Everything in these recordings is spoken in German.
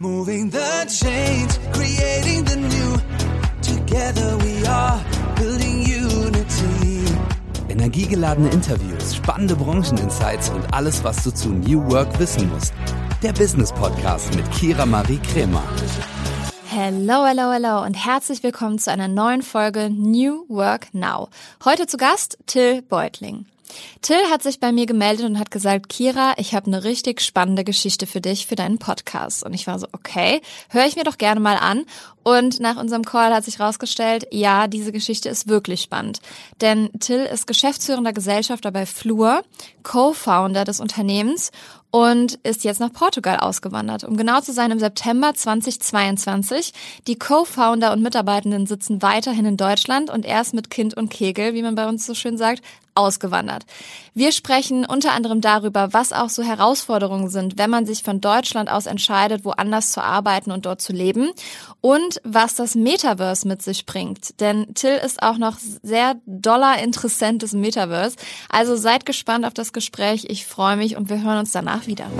Moving the chains, creating the new. Together we are building unity. Energiegeladene Interviews, spannende Brancheninsights und alles, was du zu New Work wissen musst. Der Business Podcast mit Kira Marie Kremer. Hello, hello, hello und herzlich willkommen zu einer neuen Folge New Work Now. Heute zu Gast Till Beutling. Till hat sich bei mir gemeldet und hat gesagt, Kira, ich habe eine richtig spannende Geschichte für dich, für deinen Podcast. Und ich war so, okay, höre ich mir doch gerne mal an. Und nach unserem Call hat sich rausgestellt, ja, diese Geschichte ist wirklich spannend. Denn Till ist geschäftsführender Gesellschafter bei Flur, Co-Founder des Unternehmens und ist jetzt nach Portugal ausgewandert. Um genau zu sein, im September 2022. Die Co-Founder und Mitarbeitenden sitzen weiterhin in Deutschland und erst mit Kind und Kegel, wie man bei uns so schön sagt, ausgewandert. Wir sprechen unter anderem darüber, was auch so Herausforderungen sind, wenn man sich von Deutschland aus entscheidet, woanders zu arbeiten und dort zu leben und was das Metaverse mit sich bringt. Denn Till ist auch noch sehr doller Interessent des Metaverse. Also seid gespannt auf das Gespräch. Ich freue mich und wir hören uns danach wieder.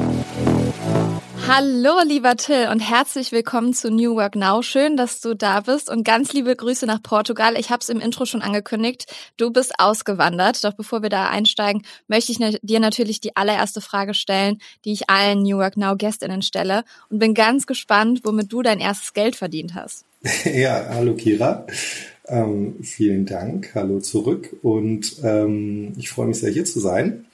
Hallo, lieber Till und herzlich willkommen zu New Work Now. Schön, dass du da bist und ganz liebe Grüße nach Portugal. Ich habe es im Intro schon angekündigt. Du bist ausgewandert. Doch bevor wir da einsteigen, möchte ich dir natürlich die allererste Frage stellen, die ich allen New Work Now Gästinnen stelle und bin ganz gespannt, womit du dein erstes Geld verdient hast. Ja, hallo Kira. Ähm, vielen Dank. Hallo zurück und ähm, ich freue mich sehr hier zu sein.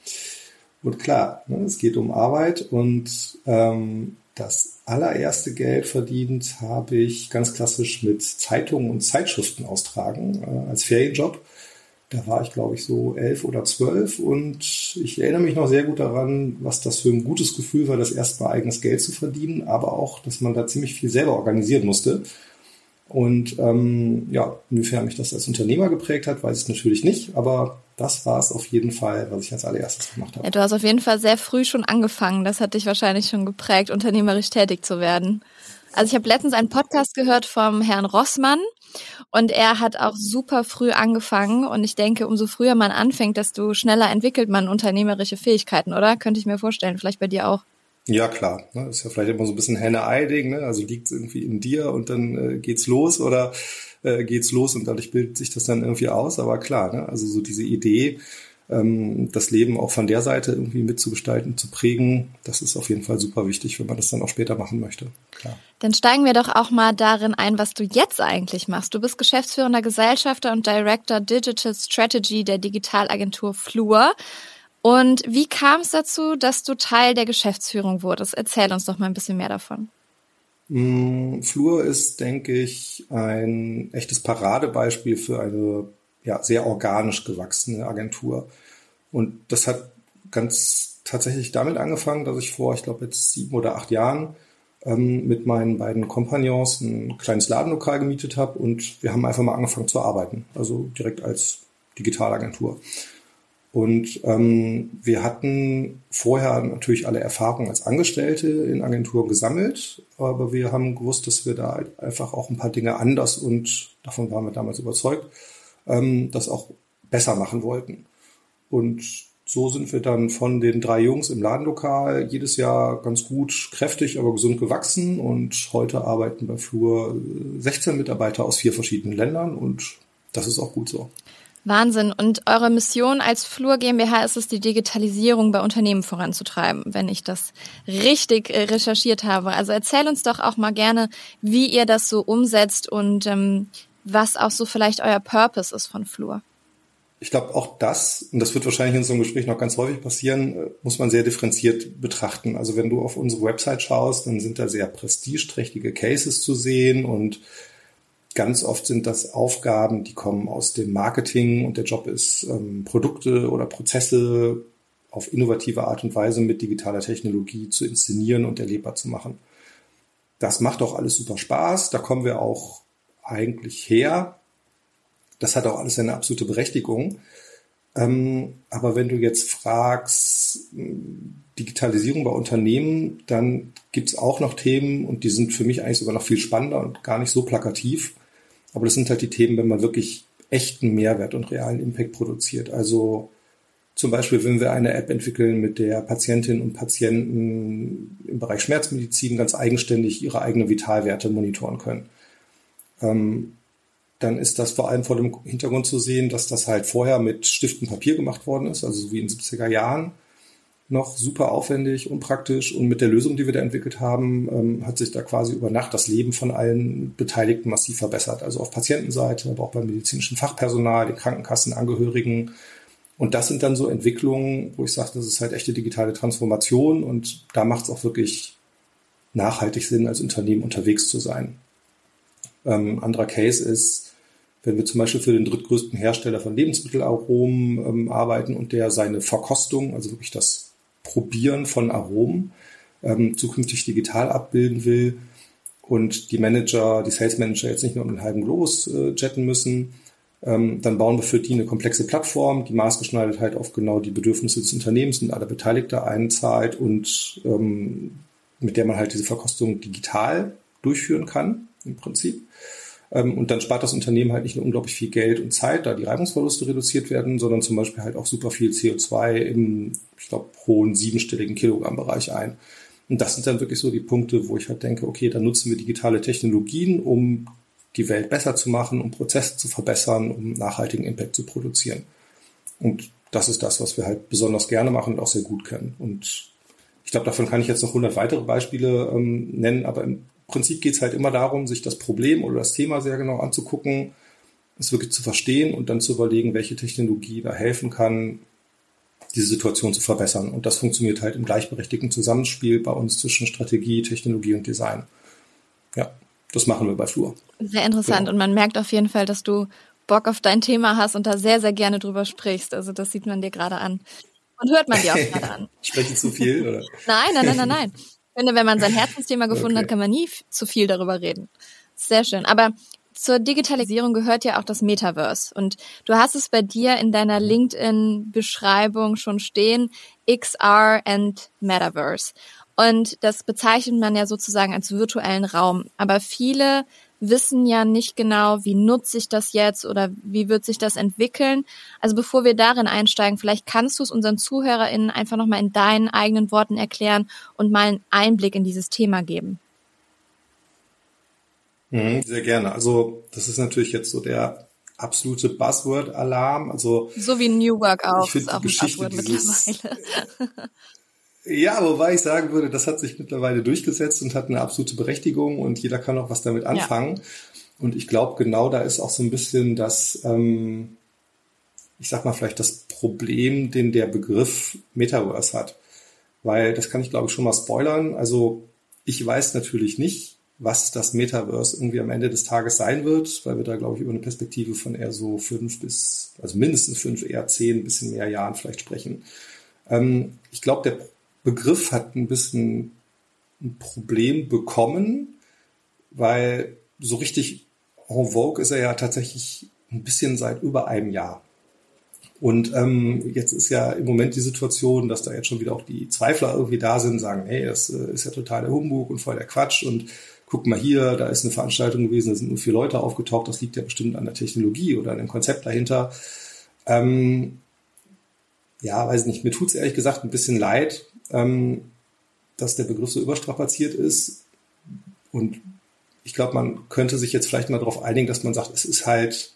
Und klar, ne, es geht um Arbeit und ähm, das allererste Geld verdient habe ich ganz klassisch mit Zeitungen und Zeitschriften austragen äh, als Ferienjob. Da war ich, glaube ich, so elf oder zwölf und ich erinnere mich noch sehr gut daran, was das für ein gutes Gefühl war, das erstmal eigenes Geld zu verdienen, aber auch, dass man da ziemlich viel selber organisieren musste. Und ähm, ja, inwiefern mich das als Unternehmer geprägt hat, weiß ich natürlich nicht, aber das war es auf jeden Fall, was ich als allererstes gemacht habe. Ja, du hast auf jeden Fall sehr früh schon angefangen. Das hat dich wahrscheinlich schon geprägt, unternehmerisch tätig zu werden. Also ich habe letztens einen Podcast gehört vom Herrn Rossmann und er hat auch super früh angefangen und ich denke, umso früher man anfängt, desto schneller entwickelt man unternehmerische Fähigkeiten, oder? Könnte ich mir vorstellen, vielleicht bei dir auch. Ja, klar. Ne? Ist ja vielleicht immer so ein bisschen Henne-Ei-Ding, ne? Also liegt es irgendwie in dir und dann äh, geht's los oder äh, geht's los und dadurch bildet sich das dann irgendwie aus. Aber klar, ne? also so diese Idee, ähm, das Leben auch von der Seite irgendwie mitzugestalten, zu prägen, das ist auf jeden Fall super wichtig, wenn man das dann auch später machen möchte. Klar. Dann steigen wir doch auch mal darin ein, was du jetzt eigentlich machst. Du bist geschäftsführender Gesellschafter und Director Digital Strategy der Digitalagentur Flur. Und wie kam es dazu, dass du Teil der Geschäftsführung wurdest? Erzähl uns doch mal ein bisschen mehr davon. Mm, Flur ist, denke ich, ein echtes Paradebeispiel für eine ja, sehr organisch gewachsene Agentur. Und das hat ganz tatsächlich damit angefangen, dass ich vor, ich glaube, jetzt sieben oder acht Jahren ähm, mit meinen beiden Kompagnons ein kleines Ladenlokal gemietet habe und wir haben einfach mal angefangen zu arbeiten. Also direkt als Digitalagentur. Und ähm, wir hatten vorher natürlich alle Erfahrungen als Angestellte in Agenturen gesammelt, aber wir haben gewusst, dass wir da halt einfach auch ein paar Dinge anders und davon waren wir damals überzeugt, ähm, das auch besser machen wollten. Und so sind wir dann von den drei Jungs im Ladenlokal jedes Jahr ganz gut, kräftig, aber gesund gewachsen. Und heute arbeiten bei Flur 16 Mitarbeiter aus vier verschiedenen Ländern und das ist auch gut so. Wahnsinn. Und eure Mission als Flur GmbH ist es, die Digitalisierung bei Unternehmen voranzutreiben, wenn ich das richtig äh, recherchiert habe. Also erzähl uns doch auch mal gerne, wie ihr das so umsetzt und ähm, was auch so vielleicht euer Purpose ist von Flur. Ich glaube, auch das, und das wird wahrscheinlich in so einem Gespräch noch ganz häufig passieren, äh, muss man sehr differenziert betrachten. Also wenn du auf unsere Website schaust, dann sind da sehr prestigeträchtige Cases zu sehen und Ganz oft sind das Aufgaben, die kommen aus dem Marketing und der Job ist, ähm, Produkte oder Prozesse auf innovative Art und Weise mit digitaler Technologie zu inszenieren und erlebbar zu machen. Das macht auch alles super Spaß. Da kommen wir auch eigentlich her. Das hat auch alles eine absolute Berechtigung. Ähm, aber wenn du jetzt fragst, Digitalisierung bei Unternehmen, dann gibt's auch noch Themen und die sind für mich eigentlich sogar noch viel spannender und gar nicht so plakativ. Aber das sind halt die Themen, wenn man wirklich echten Mehrwert und realen Impact produziert. Also Zum Beispiel, wenn wir eine App entwickeln, mit der Patientinnen und Patienten im Bereich Schmerzmedizin ganz eigenständig ihre eigenen Vitalwerte monitoren können. Ähm, dann ist das vor allem vor dem Hintergrund zu sehen, dass das halt vorher mit Stift und Papier gemacht worden ist, also so wie in den 70er Jahren noch super aufwendig, unpraktisch und mit der Lösung, die wir da entwickelt haben, ähm, hat sich da quasi über Nacht das Leben von allen Beteiligten massiv verbessert. Also auf Patientenseite, aber auch beim medizinischen Fachpersonal, den Krankenkassen, Angehörigen. Und das sind dann so Entwicklungen, wo ich sage, das ist halt echte digitale Transformation und da macht es auch wirklich nachhaltig Sinn, als Unternehmen unterwegs zu sein. Ähm, anderer Case ist, wenn wir zum Beispiel für den drittgrößten Hersteller von Lebensmittelaromen ähm, arbeiten und der seine Verkostung, also wirklich das Probieren von Aromen ähm, zukünftig digital abbilden will und die Manager, die Sales Manager jetzt nicht nur um den halben Globus äh, jetten müssen, ähm, dann bauen wir für die eine komplexe Plattform, die maßgeschneidert halt auf genau die Bedürfnisse des Unternehmens und aller Beteiligter einzahlt und ähm, mit der man halt diese Verkostung digital durchführen kann, im Prinzip. Ähm, und dann spart das Unternehmen halt nicht nur unglaublich viel Geld und Zeit, da die Reibungsverluste reduziert werden, sondern zum Beispiel halt auch super viel CO2 im, ich glaube, hohen siebenstelligen Kilogrammbereich ein. Und das sind dann wirklich so die Punkte, wo ich halt denke, okay, da nutzen wir digitale Technologien, um die Welt besser zu machen, um Prozesse zu verbessern, um nachhaltigen Impact zu produzieren. Und das ist das, was wir halt besonders gerne machen und auch sehr gut können. Und ich glaube, davon kann ich jetzt noch 100 weitere Beispiele ähm, nennen, aber im Prinzip geht es halt immer darum, sich das Problem oder das Thema sehr genau anzugucken, es wirklich zu verstehen und dann zu überlegen, welche Technologie da helfen kann, diese Situation zu verbessern. Und das funktioniert halt im gleichberechtigten Zusammenspiel bei uns zwischen Strategie, Technologie und Design. Ja, das machen wir bei Flur. Sehr interessant. Genau. Und man merkt auf jeden Fall, dass du Bock auf dein Thema hast und da sehr, sehr gerne drüber sprichst. Also das sieht man dir gerade an. Und hört man dir auch gerade an. Spreche zu viel, oder? Nein, nein, nein, nein, nein. Ich finde, wenn man sein Herzensthema gefunden okay. hat, kann man nie zu viel darüber reden. Sehr schön. Aber zur Digitalisierung gehört ja auch das Metaverse. Und du hast es bei dir in deiner LinkedIn-Beschreibung schon stehen, XR and Metaverse. Und das bezeichnet man ja sozusagen als virtuellen Raum. Aber viele wissen ja nicht genau, wie nutze ich das jetzt oder wie wird sich das entwickeln. Also bevor wir darin einsteigen, vielleicht kannst du es unseren ZuhörerInnen einfach nochmal in deinen eigenen Worten erklären und mal einen Einblick in dieses Thema geben. Mhm, sehr gerne. Also das ist natürlich jetzt so der absolute Buzzword-Alarm. Also so wie New Work auch. Ich finde die Geschichte dieses, Ja, wobei ich sagen würde, das hat sich mittlerweile durchgesetzt und hat eine absolute Berechtigung und jeder kann auch was damit anfangen. Ja. Und ich glaube, genau da ist auch so ein bisschen das, ähm, ich sag mal vielleicht das Problem, den der Begriff Metaverse hat. Weil, das kann ich glaube ich schon mal spoilern. Also ich weiß natürlich nicht, was das Metaverse irgendwie am Ende des Tages sein wird, weil wir da glaube ich über eine Perspektive von eher so fünf bis, also mindestens fünf, eher zehn, bisschen mehr Jahren vielleicht sprechen. Ähm, ich glaube, der Begriff hat ein bisschen ein Problem bekommen, weil so richtig en vogue ist er ja tatsächlich ein bisschen seit über einem Jahr. Und ähm, jetzt ist ja im Moment die Situation, dass da jetzt schon wieder auch die Zweifler irgendwie da sind, sagen, hey, das äh, ist ja total der Humbug und voll der Quatsch und guck mal hier, da ist eine Veranstaltung gewesen, da sind nur vier Leute aufgetaucht, das liegt ja bestimmt an der Technologie oder an dem Konzept dahinter. Ähm, ja, weiß nicht, mir tut's ehrlich gesagt ein bisschen leid, dass der Begriff so überstrapaziert ist. Und ich glaube, man könnte sich jetzt vielleicht mal darauf einigen, dass man sagt, es ist halt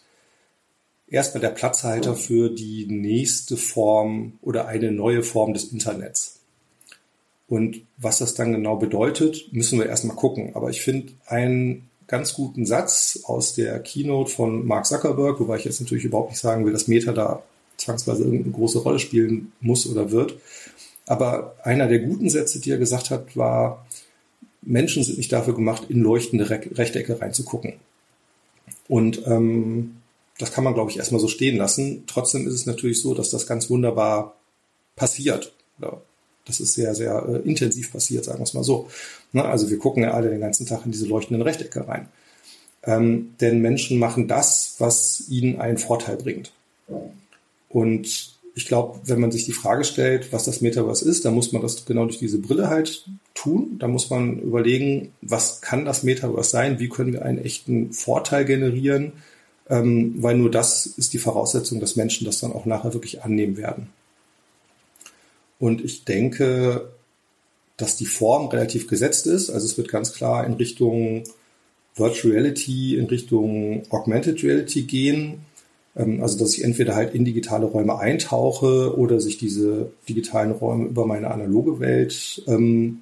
erstmal der Platzhalter für die nächste Form oder eine neue Form des Internets. Und was das dann genau bedeutet, müssen wir erstmal gucken. Aber ich finde einen ganz guten Satz aus der Keynote von Mark Zuckerberg, wobei ich jetzt natürlich überhaupt nicht sagen will, dass Meta da zwangsweise irgendeine große Rolle spielen muss oder wird. Aber einer der guten Sätze, die er gesagt hat, war, Menschen sind nicht dafür gemacht, in leuchtende Re Rechtecke reinzugucken. Und ähm, das kann man, glaube ich, erstmal so stehen lassen. Trotzdem ist es natürlich so, dass das ganz wunderbar passiert. Oder das ist sehr, sehr äh, intensiv passiert, sagen wir es mal so. Na, ne, also wir gucken ja alle den ganzen Tag in diese leuchtenden Rechtecke rein. Ähm, denn Menschen machen das, was ihnen einen Vorteil bringt. Und ich glaube, wenn man sich die Frage stellt, was das Metaverse ist, dann muss man das genau durch diese Brille halt tun. Da muss man überlegen, was kann das Metaverse sein? Wie können wir einen echten Vorteil generieren? Ähm, weil nur das ist die Voraussetzung, dass Menschen das dann auch nachher wirklich annehmen werden. Und ich denke, dass die Form relativ gesetzt ist. Also es wird ganz klar in Richtung Virtual Reality, in Richtung Augmented Reality gehen. Ähm, also dass ich entweder halt in digitale Räume eintauche oder sich diese digitalen Räume über meine analoge Welt ähm,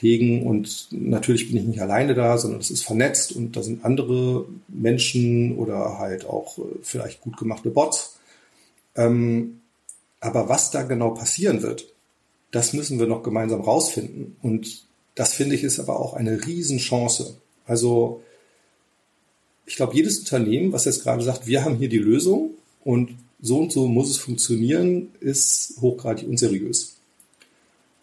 legen. Und natürlich bin ich nicht alleine da, sondern es ist vernetzt und da sind andere Menschen oder halt auch äh, vielleicht gut gemachte Bots. Ähm, aber was da genau passieren wird, das müssen wir noch gemeinsam rausfinden. Und das finde ich ist aber auch eine Riesenchance. Also ich glaube, jedes Unternehmen, was jetzt gerade sagt, wir haben hier die Lösung und so und so muss es funktionieren, ist hochgradig unseriös.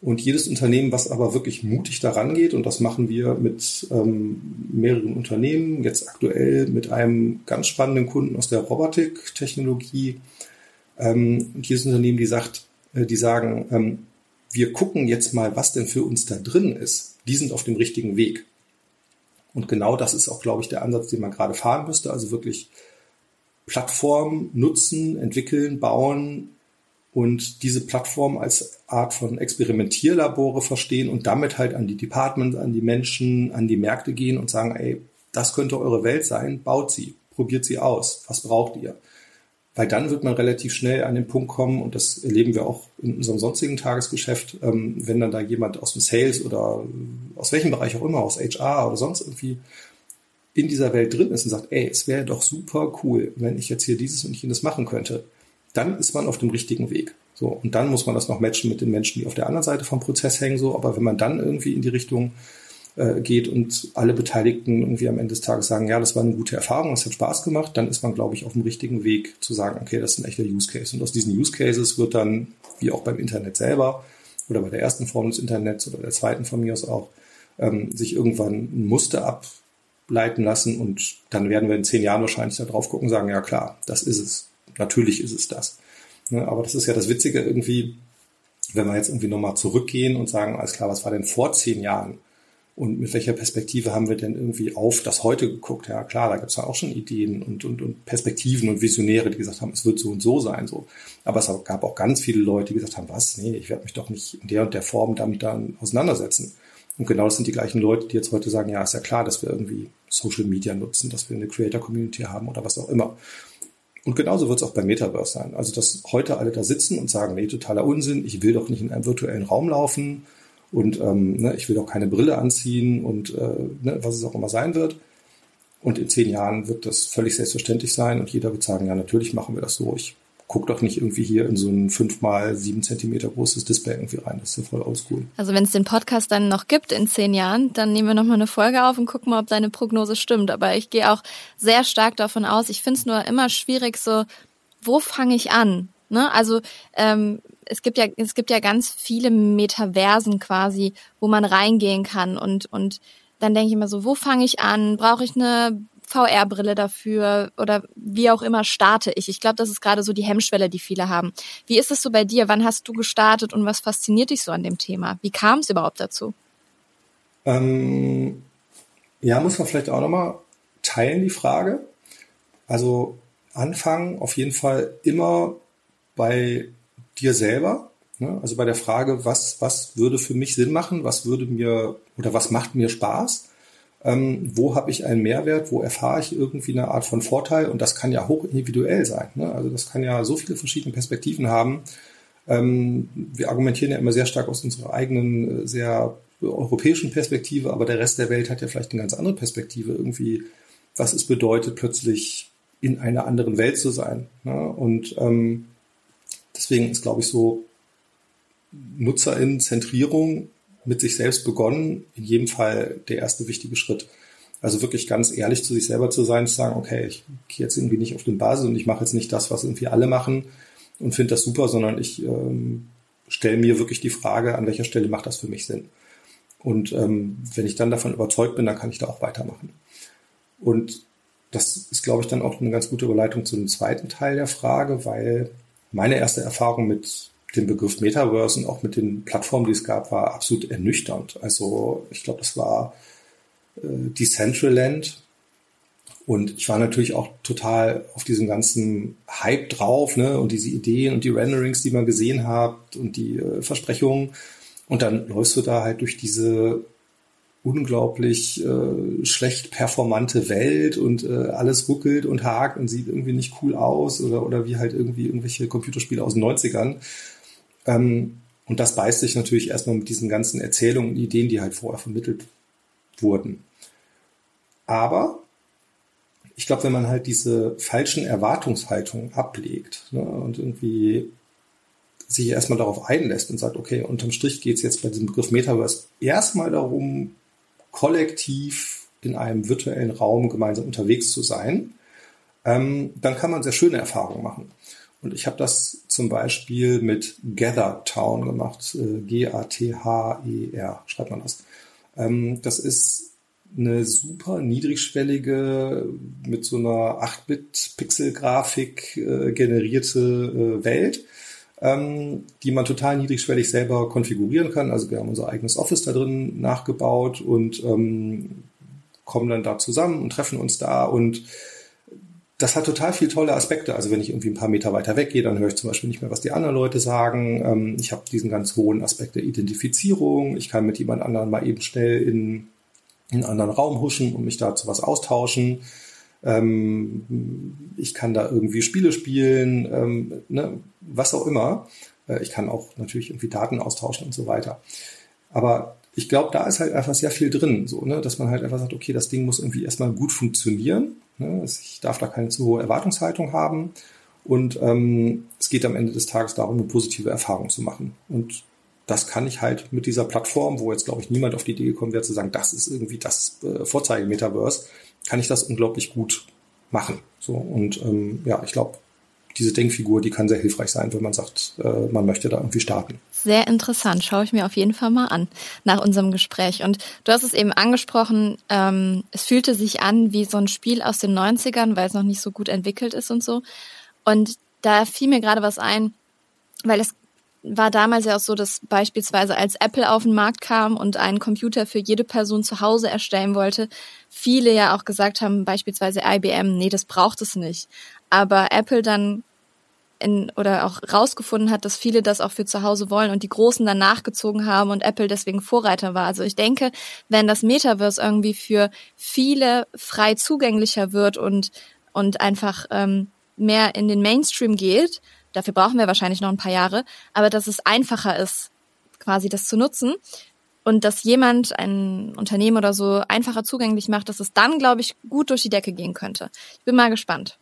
Und jedes Unternehmen, was aber wirklich mutig daran geht, und das machen wir mit ähm, mehreren Unternehmen, jetzt aktuell mit einem ganz spannenden Kunden aus der Robotiktechnologie, ähm, jedes Unternehmen, die sagt, äh, die sagen, ähm, wir gucken jetzt mal, was denn für uns da drin ist, die sind auf dem richtigen Weg. Und genau das ist auch, glaube ich, der Ansatz, den man gerade fahren müsste. Also wirklich Plattformen nutzen, entwickeln, bauen und diese Plattform als Art von Experimentierlabore verstehen und damit halt an die Departments, an die Menschen, an die Märkte gehen und sagen, ey, das könnte eure Welt sein, baut sie, probiert sie aus, was braucht ihr? Weil dann wird man relativ schnell an den Punkt kommen, und das erleben wir auch in unserem sonstigen Tagesgeschäft, ähm, wenn dann da jemand aus dem Sales oder aus welchem Bereich auch immer, aus HR oder sonst irgendwie in dieser Welt drin ist und sagt, ey, es wäre doch super cool, wenn ich jetzt hier dieses und jenes machen könnte, dann ist man auf dem richtigen Weg. So, und dann muss man das noch matchen mit den Menschen, die auf der anderen Seite vom Prozess hängen, so, aber wenn man dann irgendwie in die Richtung äh, geht und alle Beteiligten irgendwie am Ende des Tages sagen, ja, das war eine gute Erfahrung, es hat Spaß gemacht, dann ist man, glaube ich, auf dem richtigen Weg zu sagen, okay, das ist ein echter Use Case. Und aus diesen Use Cases wird dann, wie auch beim Internet selber oder bei der ersten Form des Internets oder der zweiten von mir aus auch, ähm, sich irgendwann ein Muster ableiten lassen und dann werden wir in zehn Jahren wahrscheinlich da drauf gucken und sagen, ja klar, das ist es. Natürlich ist es das. Ne, aber das ist ja das Witzige irgendwie, wenn wir jetzt irgendwie nochmal zurückgehen und sagen, alles klar, was war denn vor zehn Jahren? Und mit welcher Perspektive haben wir denn irgendwie auf das Heute geguckt? Ja, klar, da gibt es ja auch schon Ideen und, und, und Perspektiven und Visionäre, die gesagt haben, es wird so und so sein. so. Aber es gab auch ganz viele Leute, die gesagt haben, was? Nee, ich werde mich doch nicht in der und der Form damit dann auseinandersetzen. Und genau das sind die gleichen Leute, die jetzt heute sagen, ja, ist ja klar, dass wir irgendwie Social Media nutzen, dass wir eine Creator-Community haben oder was auch immer. Und genauso wird es auch beim Metaverse sein. Also, dass heute alle da sitzen und sagen, nee, totaler Unsinn, ich will doch nicht in einem virtuellen Raum laufen und ähm, ne, ich will auch keine Brille anziehen und äh, ne, was es auch immer sein wird. Und in zehn Jahren wird das völlig selbstverständlich sein und jeder wird sagen, ja, natürlich machen wir das so. Ich guck doch nicht irgendwie hier in so ein fünf mal sieben Zentimeter großes Display irgendwie rein. Das ist ja voll oldschool. Also wenn es den Podcast dann noch gibt in zehn Jahren, dann nehmen wir nochmal eine Folge auf und gucken mal, ob deine Prognose stimmt. Aber ich gehe auch sehr stark davon aus. Ich finde es nur immer schwierig, so, wo fange ich an? Ne? Also ähm, es gibt ja, es gibt ja ganz viele Metaversen quasi, wo man reingehen kann und, und dann denke ich immer so, wo fange ich an? Brauche ich eine VR-Brille dafür oder wie auch immer starte ich? Ich glaube, das ist gerade so die Hemmschwelle, die viele haben. Wie ist es so bei dir? Wann hast du gestartet und was fasziniert dich so an dem Thema? Wie kam es überhaupt dazu? Ähm, ja, muss man vielleicht auch nochmal teilen, die Frage. Also anfangen auf jeden Fall immer bei dir selber. Ne? Also bei der Frage, was, was würde für mich Sinn machen, was würde mir oder was macht mir Spaß? Ähm, wo habe ich einen Mehrwert, wo erfahre ich irgendwie eine Art von Vorteil und das kann ja hoch individuell sein. Ne? Also das kann ja so viele verschiedene Perspektiven haben. Ähm, wir argumentieren ja immer sehr stark aus unserer eigenen, äh, sehr europäischen Perspektive, aber der Rest der Welt hat ja vielleicht eine ganz andere Perspektive irgendwie, was es bedeutet, plötzlich in einer anderen Welt zu sein. Ne? Und ähm, Deswegen ist, glaube ich, so Nutzerinnenzentrierung mit sich selbst begonnen, in jedem Fall der erste wichtige Schritt. Also wirklich ganz ehrlich zu sich selber zu sein, zu sagen, okay, ich gehe jetzt irgendwie nicht auf den Basis und ich mache jetzt nicht das, was irgendwie alle machen und finde das super, sondern ich ähm, stelle mir wirklich die Frage, an welcher Stelle macht das für mich Sinn. Und ähm, wenn ich dann davon überzeugt bin, dann kann ich da auch weitermachen. Und das ist, glaube ich, dann auch eine ganz gute Überleitung zu dem zweiten Teil der Frage, weil meine erste Erfahrung mit dem Begriff Metaverse und auch mit den Plattformen, die es gab, war absolut ernüchternd. Also ich glaube, das war äh, Decentraland Und ich war natürlich auch total auf diesem ganzen Hype drauf, ne? Und diese Ideen und die Renderings, die man gesehen hat und die äh, Versprechungen. Und dann läufst du da halt durch diese unglaublich äh, schlecht performante Welt und äh, alles ruckelt und hakt und sieht irgendwie nicht cool aus oder, oder wie halt irgendwie irgendwelche Computerspiele aus den 90ern. Ähm, und das beißt sich natürlich erstmal mit diesen ganzen Erzählungen und Ideen, die halt vorher vermittelt wurden. Aber ich glaube, wenn man halt diese falschen Erwartungshaltungen ablegt ne, und irgendwie sich erstmal darauf einlässt und sagt, okay, unterm Strich geht es jetzt bei diesem Begriff Metaverse erstmal darum, kollektiv in einem virtuellen Raum gemeinsam unterwegs zu sein, ähm, dann kann man sehr schöne Erfahrungen machen. Und ich habe das zum Beispiel mit Gather Town gemacht, äh, G-A-T-H-E-R, schreibt man das. Ähm, das ist eine super niedrigschwellige, mit so einer 8-Bit-Pixel-Grafik äh, generierte äh, Welt, ähm, die man total niedrigschwellig selber konfigurieren kann. Also wir haben unser eigenes Office da drin nachgebaut und ähm, kommen dann da zusammen und treffen uns da und das hat total viele tolle Aspekte. Also wenn ich irgendwie ein paar Meter weiter weggehe, dann höre ich zum Beispiel nicht mehr, was die anderen Leute sagen. Ähm, ich habe diesen ganz hohen Aspekt der Identifizierung. Ich kann mit jemand anderem mal eben schnell in, in einen anderen Raum huschen und mich dazu was austauschen. Ähm, ich kann da irgendwie Spiele spielen, ähm, ne, was auch immer. Äh, ich kann auch natürlich irgendwie Daten austauschen und so weiter. Aber ich glaube, da ist halt einfach sehr viel drin, so, ne, dass man halt einfach sagt, okay, das Ding muss irgendwie erstmal gut funktionieren. Ne, ich darf da keine zu hohe Erwartungshaltung haben. Und ähm, es geht am Ende des Tages darum, eine positive Erfahrung zu machen. Und das kann ich halt mit dieser Plattform, wo jetzt, glaube ich, niemand auf die Idee gekommen wäre, zu sagen, das ist irgendwie das äh, Vorzeige-Metaverse, kann ich das unglaublich gut machen. So und ähm, ja, ich glaube, diese Denkfigur, die kann sehr hilfreich sein, wenn man sagt, äh, man möchte da irgendwie starten. Sehr interessant, schaue ich mir auf jeden Fall mal an nach unserem Gespräch. Und du hast es eben angesprochen, ähm, es fühlte sich an wie so ein Spiel aus den 90ern, weil es noch nicht so gut entwickelt ist und so. Und da fiel mir gerade was ein, weil es war damals ja auch so, dass beispielsweise als Apple auf den Markt kam und einen Computer für jede Person zu Hause erstellen wollte, viele ja auch gesagt haben, beispielsweise IBM, nee, das braucht es nicht. Aber Apple dann in, oder auch rausgefunden hat, dass viele das auch für zu Hause wollen und die Großen dann nachgezogen haben und Apple deswegen Vorreiter war. Also ich denke, wenn das Metaverse irgendwie für viele frei zugänglicher wird und, und einfach ähm, mehr in den Mainstream geht, dafür brauchen wir wahrscheinlich noch ein paar Jahre, aber dass es einfacher ist, quasi das zu nutzen und dass jemand, ein Unternehmen oder so einfacher zugänglich macht, dass es dann, glaube ich, gut durch die Decke gehen könnte. Ich bin mal gespannt.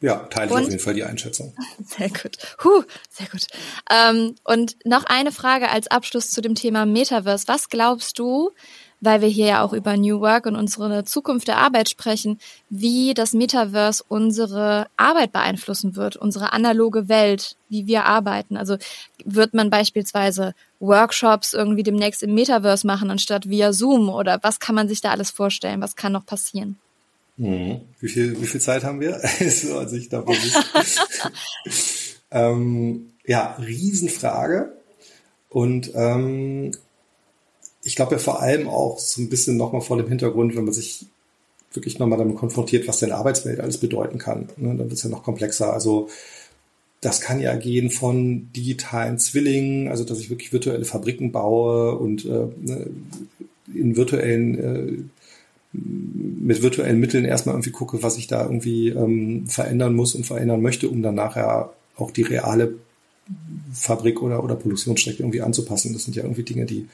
Ja, teile ich und, auf jeden Fall die Einschätzung. Sehr gut. Huh, sehr gut. Ähm, und noch eine Frage als Abschluss zu dem Thema Metaverse. Was glaubst du, weil wir hier ja auch über New Work und unsere Zukunft der Arbeit sprechen, wie das Metaverse unsere Arbeit beeinflussen wird, unsere analoge Welt, wie wir arbeiten? Also wird man beispielsweise Workshops irgendwie demnächst im Metaverse machen anstatt via Zoom oder was kann man sich da alles vorstellen? Was kann noch passieren? Mhm. Wie viel, wie viel Zeit haben wir? so, also ich da ähm, ja, Riesenfrage. Und ähm, ich glaube ja vor allem auch so ein bisschen nochmal vor dem Hintergrund, wenn man sich wirklich nochmal damit konfrontiert, was denn Arbeitswelt alles bedeuten kann. Ne? Dann wird es ja noch komplexer. Also das kann ja gehen von digitalen Zwillingen, also dass ich wirklich virtuelle Fabriken baue und äh, ne, in virtuellen äh, mit virtuellen Mitteln erstmal irgendwie gucke, was ich da irgendwie ähm, verändern muss und verändern möchte, um dann nachher auch die reale Fabrik oder, oder Produktionsstrecke irgendwie anzupassen. Das sind ja irgendwie Dinge, die,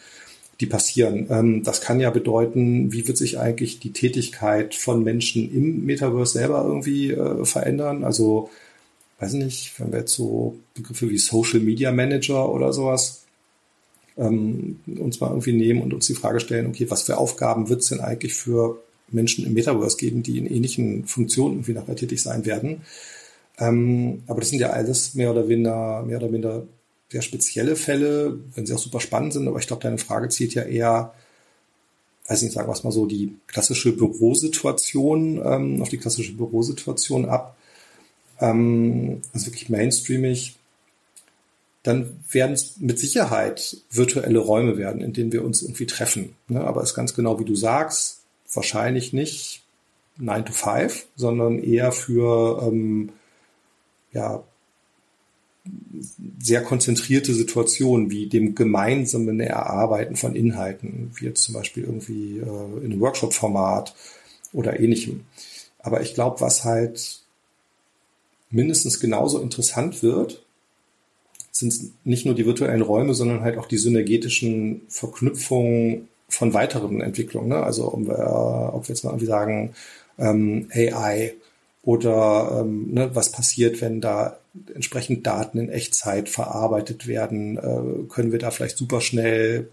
die passieren. Ähm, das kann ja bedeuten, wie wird sich eigentlich die Tätigkeit von Menschen im Metaverse selber irgendwie äh, verändern? Also, weiß nicht, wenn wir jetzt so Begriffe wie Social Media Manager oder sowas ähm, uns mal irgendwie nehmen und uns die Frage stellen, okay, was für Aufgaben wird es denn eigentlich für Menschen im Metaverse geben, die in ähnlichen Funktionen irgendwie nachher tätig sein werden. Ähm, aber das sind ja alles mehr oder weniger, mehr oder weniger sehr spezielle Fälle, wenn sie auch super spannend sind. Aber ich glaube, deine Frage zielt ja eher, weiß nicht, sagen wir es mal so, die klassische Bürosituation, ähm, auf die klassische Bürosituation ab. Ähm, also wirklich mainstreamig dann werden es mit Sicherheit virtuelle Räume werden, in denen wir uns irgendwie treffen. Ne? Aber es ist ganz genau, wie du sagst, wahrscheinlich nicht 9 to 5, sondern eher für ähm, ja, sehr konzentrierte Situationen wie dem gemeinsamen Erarbeiten von Inhalten, wie jetzt zum Beispiel irgendwie äh, in einem Workshop-Format oder ähnlichem. Aber ich glaube, was halt mindestens genauso interessant wird, sind nicht nur die virtuellen Räume, sondern halt auch die synergetischen Verknüpfungen von weiteren Entwicklungen. Ne? Also um, äh, ob wir jetzt mal irgendwie sagen, ähm, AI oder ähm, ne, was passiert, wenn da entsprechend Daten in Echtzeit verarbeitet werden, äh, können wir da vielleicht super schnell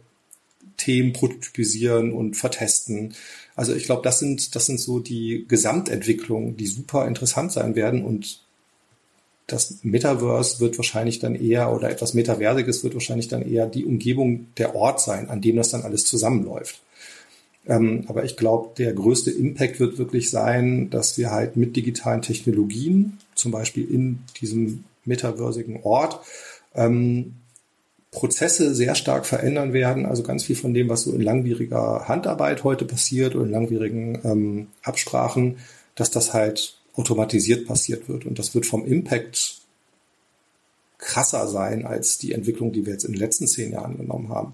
Themen prototypisieren und vertesten. Also ich glaube, das sind, das sind so die Gesamtentwicklungen, die super interessant sein werden und das Metaverse wird wahrscheinlich dann eher oder etwas Metaversiges wird wahrscheinlich dann eher die Umgebung der Ort sein, an dem das dann alles zusammenläuft. Ähm, aber ich glaube, der größte Impact wird wirklich sein, dass wir halt mit digitalen Technologien, zum Beispiel in diesem metaversigen Ort, ähm, Prozesse sehr stark verändern werden. Also ganz viel von dem, was so in langwieriger Handarbeit heute passiert oder in langwierigen ähm, Absprachen, dass das halt automatisiert passiert wird. Und das wird vom Impact krasser sein als die Entwicklung, die wir jetzt in den letzten zehn Jahren genommen haben.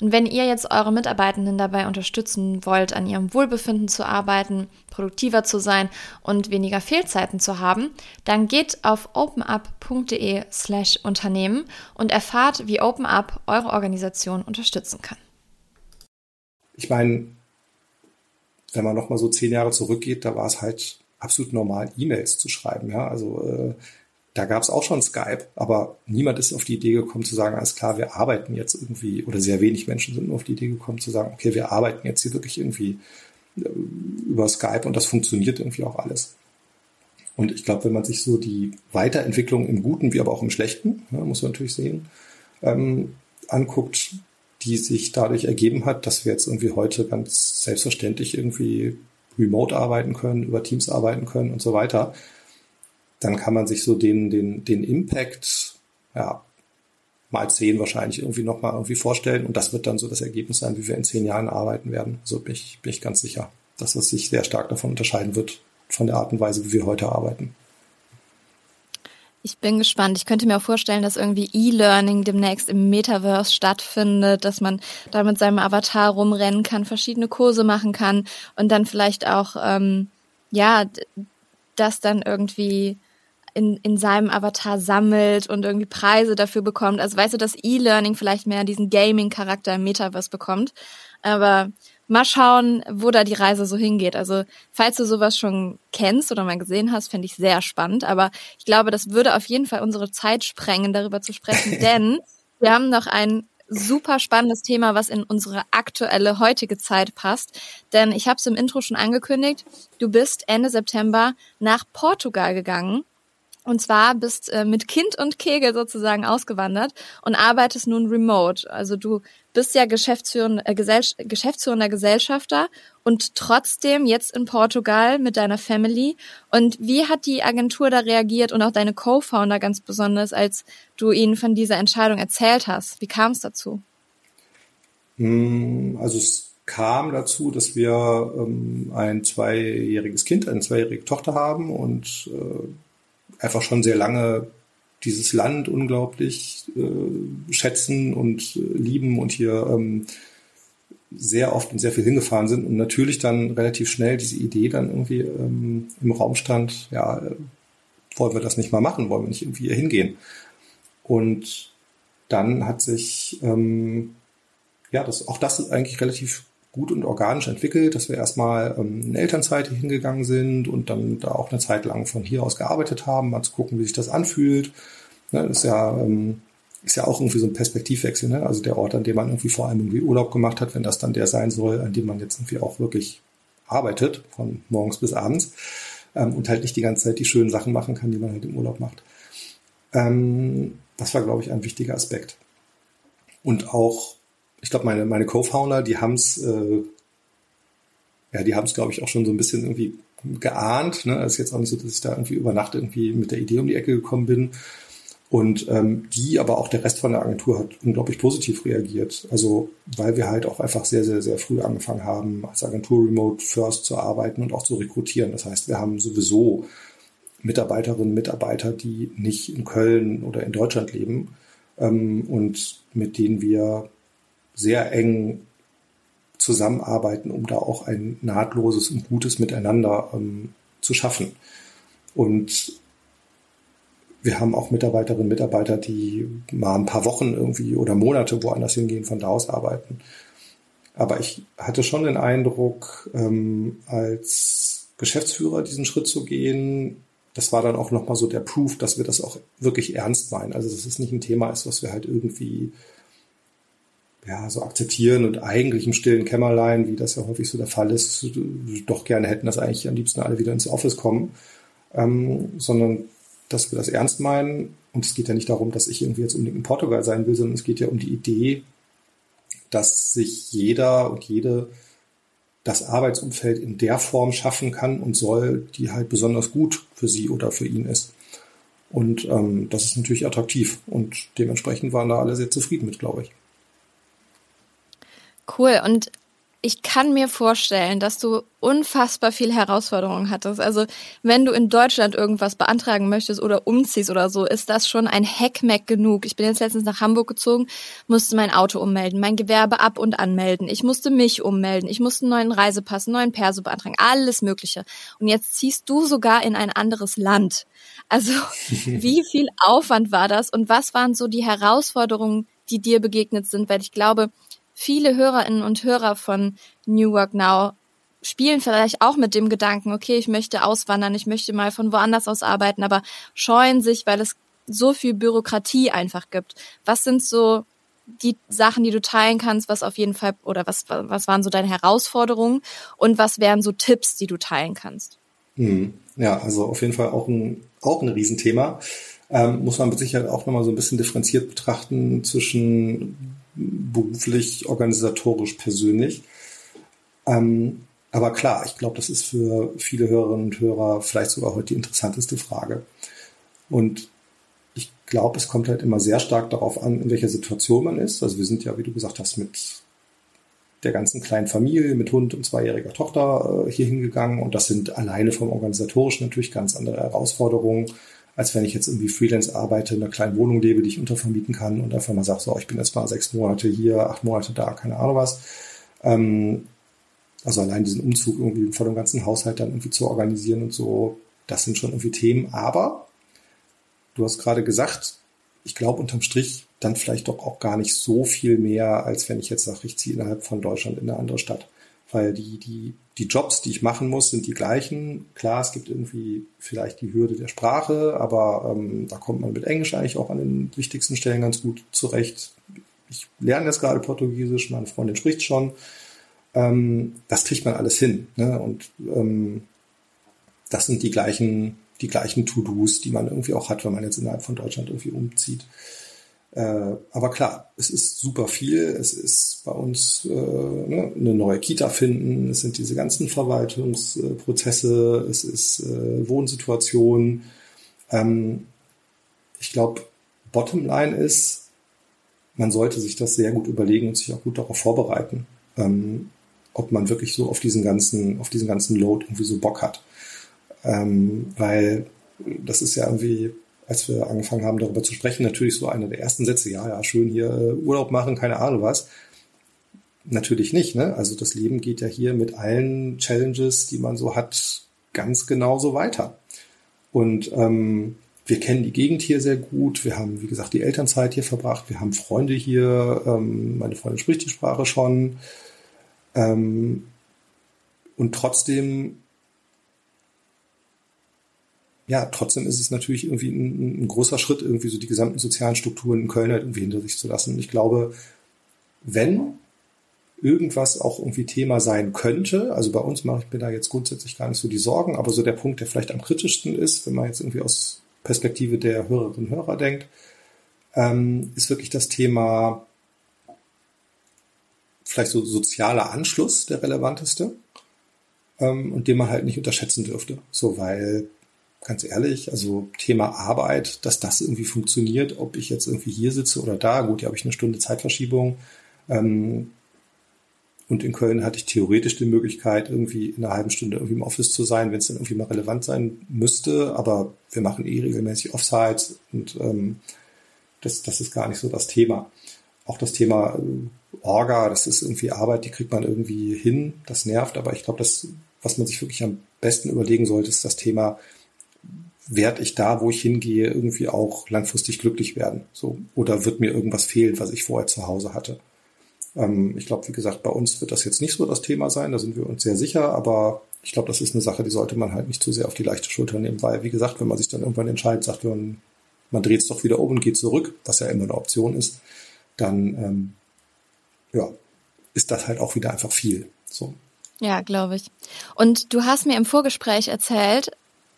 Und wenn ihr jetzt eure Mitarbeitenden dabei unterstützen wollt, an ihrem Wohlbefinden zu arbeiten, produktiver zu sein und weniger Fehlzeiten zu haben, dann geht auf openup.de slash Unternehmen und erfahrt, wie OpenUp eure Organisation unterstützen kann. Ich meine, wenn man noch mal so zehn Jahre zurückgeht, da war es halt absolut normal, E-Mails zu schreiben. Ja, also äh, da gab es auch schon Skype, aber niemand ist auf die Idee gekommen zu sagen, alles klar, wir arbeiten jetzt irgendwie, oder sehr wenig Menschen sind auf die Idee gekommen zu sagen, okay, wir arbeiten jetzt hier wirklich irgendwie äh, über Skype und das funktioniert irgendwie auch alles. Und ich glaube, wenn man sich so die Weiterentwicklung im Guten wie aber auch im Schlechten, ja, muss man natürlich sehen, ähm, anguckt, die sich dadurch ergeben hat, dass wir jetzt irgendwie heute ganz selbstverständlich irgendwie remote arbeiten können, über Teams arbeiten können und so weiter, dann kann man sich so den, den, den Impact, ja, mal zehn wahrscheinlich irgendwie nochmal irgendwie vorstellen. Und das wird dann so das Ergebnis sein, wie wir in zehn Jahren arbeiten werden. So bin ich, bin ich ganz sicher, dass es sich sehr stark davon unterscheiden wird, von der Art und Weise, wie wir heute arbeiten. Ich bin gespannt. Ich könnte mir auch vorstellen, dass irgendwie E-Learning demnächst im Metaverse stattfindet, dass man da mit seinem Avatar rumrennen kann, verschiedene Kurse machen kann und dann vielleicht auch, ähm, ja, das dann irgendwie in, in seinem Avatar sammelt und irgendwie Preise dafür bekommt. Also weißt du, dass E-Learning vielleicht mehr diesen Gaming-Charakter im Metaverse bekommt. Aber mal schauen, wo da die Reise so hingeht. Also, falls du sowas schon kennst oder mal gesehen hast, fände ich sehr spannend. Aber ich glaube, das würde auf jeden Fall unsere Zeit sprengen, darüber zu sprechen, denn wir haben noch ein super spannendes Thema, was in unsere aktuelle heutige Zeit passt. Denn ich habe es im Intro schon angekündigt, du bist Ende September nach Portugal gegangen und zwar bist äh, mit Kind und Kegel sozusagen ausgewandert und arbeitest nun remote. Also du bist ja Geschäftsführender, äh, Gesell Geschäftsführender Gesellschafter und trotzdem jetzt in Portugal mit deiner Family. Und wie hat die Agentur da reagiert und auch deine Co-Founder ganz besonders, als du ihnen von dieser Entscheidung erzählt hast? Wie kam es dazu? Hm, also es kam dazu, dass wir ähm, ein zweijähriges Kind, eine zweijährige Tochter haben und äh, einfach schon sehr lange dieses Land unglaublich äh, schätzen und äh, lieben und hier ähm, sehr oft und sehr viel hingefahren sind und natürlich dann relativ schnell diese Idee dann irgendwie ähm, im Raum stand, ja, äh, wollen wir das nicht mal machen, wollen wir nicht irgendwie hier hingehen. Und dann hat sich ähm, ja das, auch das eigentlich relativ gut und organisch entwickelt, dass wir erstmal ähm, in Elternzeit hingegangen sind und dann da auch eine Zeit lang von hier aus gearbeitet haben, mal zu gucken, wie sich das anfühlt. Ne, das ist ja ähm, ist ja auch irgendwie so ein Perspektivwechsel, ne? Also der Ort, an dem man irgendwie vor allem irgendwie Urlaub gemacht hat, wenn das dann der sein soll, an dem man jetzt irgendwie auch wirklich arbeitet, von morgens bis abends, ähm, und halt nicht die ganze Zeit die schönen Sachen machen kann, die man halt im Urlaub macht. Ähm, das war, glaube ich, ein wichtiger Aspekt. Und auch, ich glaube, meine, meine Co-Founder, die haben es, äh, ja, die haben es, glaube ich, auch schon so ein bisschen irgendwie geahnt. Ne? Es ist jetzt auch nicht so, dass ich da irgendwie über Nacht irgendwie mit der Idee um die Ecke gekommen bin, und ähm, die, aber auch der Rest von der Agentur hat unglaublich positiv reagiert. Also weil wir halt auch einfach sehr, sehr, sehr früh angefangen haben, als Agentur Remote First zu arbeiten und auch zu rekrutieren. Das heißt, wir haben sowieso Mitarbeiterinnen, Mitarbeiter, die nicht in Köln oder in Deutschland leben ähm, und mit denen wir sehr eng zusammenarbeiten, um da auch ein nahtloses und gutes Miteinander ähm, zu schaffen. Und wir haben auch Mitarbeiterinnen und Mitarbeiter, die mal ein paar Wochen irgendwie oder Monate woanders hingehen, von da aus arbeiten. Aber ich hatte schon den Eindruck, ähm, als Geschäftsführer diesen Schritt zu gehen, das war dann auch nochmal so der Proof, dass wir das auch wirklich ernst meinen. Also dass es nicht ein Thema ist, was wir halt irgendwie ja, so akzeptieren und eigentlich im stillen Kämmerlein, wie das ja häufig so der Fall ist, doch gerne hätten, dass eigentlich am liebsten alle wieder ins Office kommen, ähm, sondern dass wir das ernst meinen. Und es geht ja nicht darum, dass ich irgendwie jetzt unbedingt in Portugal sein will, sondern es geht ja um die Idee, dass sich jeder und jede das Arbeitsumfeld in der Form schaffen kann und soll, die halt besonders gut für sie oder für ihn ist. Und ähm, das ist natürlich attraktiv und dementsprechend waren da alle sehr zufrieden mit, glaube ich. Cool. Und ich kann mir vorstellen, dass du unfassbar viel Herausforderungen hattest. Also wenn du in Deutschland irgendwas beantragen möchtest oder umziehst oder so, ist das schon ein Hackmack genug. Ich bin jetzt letztens nach Hamburg gezogen, musste mein Auto ummelden, mein Gewerbe ab und anmelden. Ich musste mich ummelden, ich musste einen neuen Reisepass, einen neuen Perso beantragen, alles Mögliche. Und jetzt ziehst du sogar in ein anderes Land. Also wie viel Aufwand war das und was waren so die Herausforderungen, die dir begegnet sind? Weil ich glaube, viele Hörerinnen und Hörer von New Work Now spielen vielleicht auch mit dem Gedanken, okay, ich möchte auswandern, ich möchte mal von woanders aus arbeiten, aber scheuen sich, weil es so viel Bürokratie einfach gibt. Was sind so die Sachen, die du teilen kannst, was auf jeden Fall oder was was waren so deine Herausforderungen und was wären so Tipps, die du teilen kannst? Hm. Ja, also auf jeden Fall auch ein auch ein Riesenthema. Ähm, muss man mit Sicherheit auch nochmal so ein bisschen differenziert betrachten zwischen beruflich, organisatorisch, persönlich. Ähm, aber klar, ich glaube, das ist für viele Hörerinnen und Hörer vielleicht sogar heute die interessanteste Frage. Und ich glaube, es kommt halt immer sehr stark darauf an, in welcher Situation man ist. Also wir sind ja, wie du gesagt hast, mit der ganzen kleinen Familie, mit Hund und zweijähriger Tochter äh, hier hingegangen. Und das sind alleine vom Organisatorischen natürlich ganz andere Herausforderungen als wenn ich jetzt irgendwie Freelance arbeite, in einer kleinen Wohnung lebe, die ich untervermieten kann und einfach mal sage, so, ich bin jetzt mal sechs Monate hier, acht Monate da, keine Ahnung was. Ähm, also allein diesen Umzug irgendwie vor dem ganzen Haushalt dann irgendwie zu organisieren und so, das sind schon irgendwie Themen. Aber du hast gerade gesagt, ich glaube unterm Strich dann vielleicht doch auch gar nicht so viel mehr, als wenn ich jetzt sage, ich ziehe innerhalb von Deutschland in eine andere Stadt weil die, die, die Jobs, die ich machen muss, sind die gleichen. Klar, es gibt irgendwie vielleicht die Hürde der Sprache, aber ähm, da kommt man mit Englisch eigentlich auch an den wichtigsten Stellen ganz gut zurecht. Ich lerne jetzt gerade Portugiesisch, meine Freundin spricht schon. Ähm, das kriegt man alles hin. Ne? Und ähm, das sind die gleichen, die gleichen To-Dos, die man irgendwie auch hat, wenn man jetzt innerhalb von Deutschland irgendwie umzieht. Äh, aber klar, es ist super viel. Es ist bei uns äh, ne, eine neue Kita finden. Es sind diese ganzen Verwaltungsprozesse. Es ist äh, Wohnsituation. Ähm, ich glaube, Bottomline ist, man sollte sich das sehr gut überlegen und sich auch gut darauf vorbereiten, ähm, ob man wirklich so auf diesen ganzen, auf diesen ganzen Load irgendwie so Bock hat. Ähm, weil das ist ja irgendwie als wir angefangen haben, darüber zu sprechen, natürlich so einer der ersten Sätze, ja, ja, schön hier äh, Urlaub machen, keine Ahnung was. natürlich nicht. Ne? Also das Leben geht ja hier mit allen Challenges, die man so hat, ganz genauso weiter. Und ähm, wir kennen die Gegend hier sehr gut. Wir haben, wie gesagt, die Elternzeit hier verbracht. Wir haben Freunde hier. Ähm, meine Freundin spricht die Sprache schon. Ähm, und trotzdem, ja, trotzdem ist es natürlich irgendwie ein, ein, großer Schritt, irgendwie so die gesamten sozialen Strukturen in Köln halt irgendwie hinter sich zu lassen. Und ich glaube, wenn irgendwas auch irgendwie Thema sein könnte. Also bei uns mache ich mir da jetzt grundsätzlich gar nicht so die Sorgen, aber so der Punkt, der vielleicht am kritischsten ist, wenn man jetzt irgendwie aus Perspektive der Hörerinnen und Hörer denkt, ähm, ist wirklich das Thema vielleicht so sozialer Anschluss der relevanteste ähm, und den man halt nicht unterschätzen dürfte. So, weil ganz ehrlich, also Thema Arbeit, dass das irgendwie funktioniert, ob ich jetzt irgendwie hier sitze oder da, gut, hier habe ich eine Stunde Zeitverschiebung. Ähm, und in Köln hatte ich theoretisch die Möglichkeit, irgendwie in einer halben Stunde irgendwie im Office zu sein, wenn es dann irgendwie mal relevant sein müsste. Aber wir machen eh regelmäßig Offsites und ähm, das, das ist gar nicht so das Thema. Auch das Thema äh, Orga, das ist irgendwie Arbeit, die kriegt man irgendwie hin. Das nervt, aber ich glaube, das, was man sich wirklich am besten überlegen sollte, ist das Thema, werde ich da, wo ich hingehe, irgendwie auch langfristig glücklich werden? So, oder wird mir irgendwas fehlen, was ich vorher zu Hause hatte? Ähm, ich glaube, wie gesagt, bei uns wird das jetzt nicht so das Thema sein, da sind wir uns sehr sicher, aber ich glaube, das ist eine Sache, die sollte man halt nicht zu sehr auf die leichte Schulter nehmen, weil, wie gesagt, wenn man sich dann irgendwann entscheidet, sagt man, man dreht es doch wieder um und geht zurück, was ja immer eine Option ist, dann ähm, ja, ist das halt auch wieder einfach viel. So. Ja, glaube ich. Und du hast mir im Vorgespräch erzählt,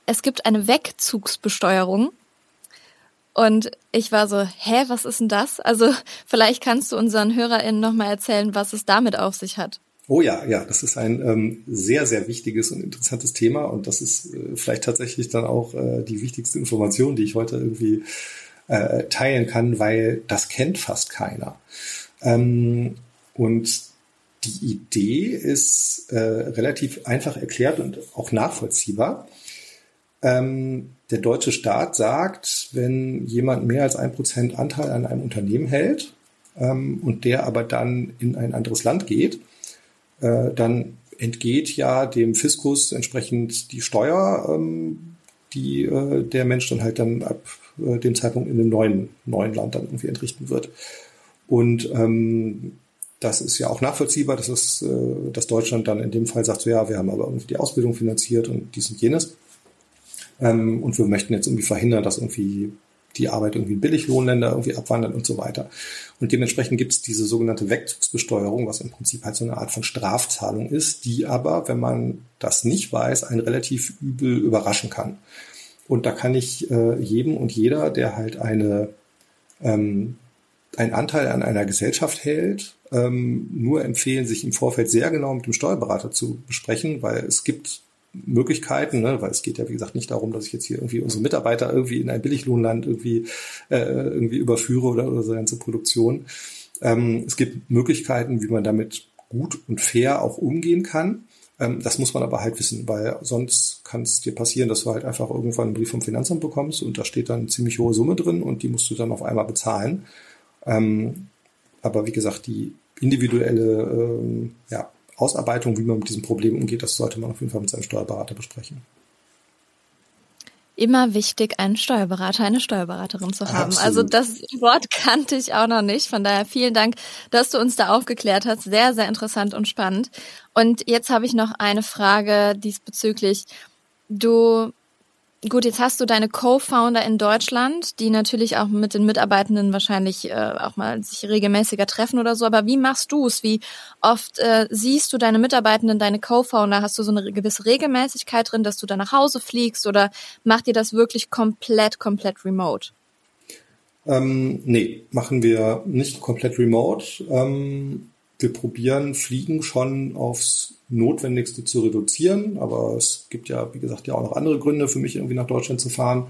es gibt eine Wegzugsbesteuerung. Und ich war so, hä, was ist denn das? Also vielleicht kannst du unseren HörerInnen nochmal erzählen, was es damit auf sich hat. Oh ja, ja, das ist ein ähm, sehr, sehr wichtiges und interessantes Thema und das ist äh, vielleicht tatsächlich dann auch äh, die wichtigste Information, die ich heute irgendwie äh, teilen kann, weil das kennt fast keiner. Ähm, und die Idee ist äh, relativ einfach erklärt und auch nachvollziehbar. Ähm, der deutsche Staat sagt, wenn jemand mehr als ein Prozent Anteil an einem Unternehmen hält ähm, und der aber dann in ein anderes Land geht, äh, dann entgeht ja dem Fiskus entsprechend die Steuer, ähm, die äh, der Mensch dann halt dann ab äh, dem Zeitpunkt in dem neuen, neuen Land dann irgendwie entrichten wird. Und ähm, das ist ja auch nachvollziehbar, dass, es, äh, dass Deutschland dann in dem Fall sagt, so ja, wir haben aber irgendwie die Ausbildung finanziert und dies und jenes. Ähm, und wir möchten jetzt irgendwie verhindern, dass irgendwie die Arbeit irgendwie Billiglohnländer irgendwie abwandert und so weiter. Und dementsprechend gibt es diese sogenannte Wegzugsbesteuerung, was im Prinzip halt so eine Art von Strafzahlung ist, die aber, wenn man das nicht weiß, einen relativ übel überraschen kann. Und da kann ich äh, jedem und jeder, der halt eine ähm, einen Anteil an einer Gesellschaft hält, ähm, nur empfehlen, sich im Vorfeld sehr genau mit dem Steuerberater zu besprechen, weil es gibt Möglichkeiten, ne? weil es geht ja wie gesagt nicht darum, dass ich jetzt hier irgendwie unsere Mitarbeiter irgendwie in ein Billiglohnland irgendwie äh, irgendwie überführe oder oder so ganze Produktion. Ähm, es gibt Möglichkeiten, wie man damit gut und fair auch umgehen kann. Ähm, das muss man aber halt wissen, weil sonst kann es dir passieren, dass du halt einfach irgendwann einen Brief vom Finanzamt bekommst und da steht dann eine ziemlich hohe Summe drin und die musst du dann auf einmal bezahlen. Ähm, aber wie gesagt, die individuelle ähm, ja, Ausarbeitung, wie man mit diesem Problem umgeht, das sollte man auf jeden Fall mit seinem Steuerberater besprechen. Immer wichtig, einen Steuerberater, eine Steuerberaterin zu haben. Absolut. Also das Wort kannte ich auch noch nicht. Von daher vielen Dank, dass du uns da aufgeklärt hast. Sehr, sehr interessant und spannend. Und jetzt habe ich noch eine Frage diesbezüglich. Du Gut, jetzt hast du deine Co-Founder in Deutschland, die natürlich auch mit den Mitarbeitenden wahrscheinlich äh, auch mal sich regelmäßiger treffen oder so. Aber wie machst du es? Wie oft äh, siehst du deine Mitarbeitenden, deine Co-Founder? Hast du so eine gewisse Regelmäßigkeit drin, dass du da nach Hause fliegst oder macht ihr das wirklich komplett, komplett remote? Ähm, nee, machen wir nicht komplett remote. Ähm, wir probieren Fliegen schon aufs Notwendigste zu reduzieren. Aber es gibt ja, wie gesagt, ja auch noch andere Gründe für mich, irgendwie nach Deutschland zu fahren.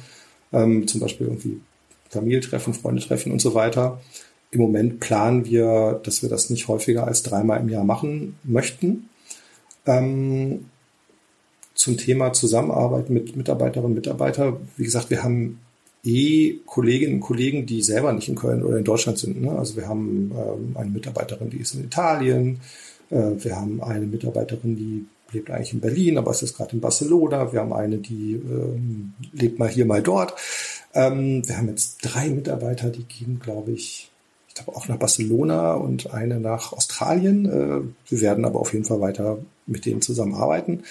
Ähm, zum Beispiel irgendwie Familie treffen, Freunde treffen und so weiter. Im Moment planen wir, dass wir das nicht häufiger als dreimal im Jahr machen möchten. Ähm, zum Thema Zusammenarbeit mit Mitarbeiterinnen und Mitarbeitern. Wie gesagt, wir haben eh Kolleginnen und Kollegen, die selber nicht in Köln oder in Deutschland sind. Ne? Also wir haben ähm, eine Mitarbeiterin, die ist in Italien. Äh, wir haben eine Mitarbeiterin, die lebt eigentlich in Berlin, aber ist jetzt gerade in Barcelona. Wir haben eine, die ähm, lebt mal hier, mal dort. Ähm, wir haben jetzt drei Mitarbeiter, die gehen, glaube ich, ich glaube auch nach Barcelona und eine nach Australien. Äh, wir werden aber auf jeden Fall weiter mit denen zusammenarbeiten.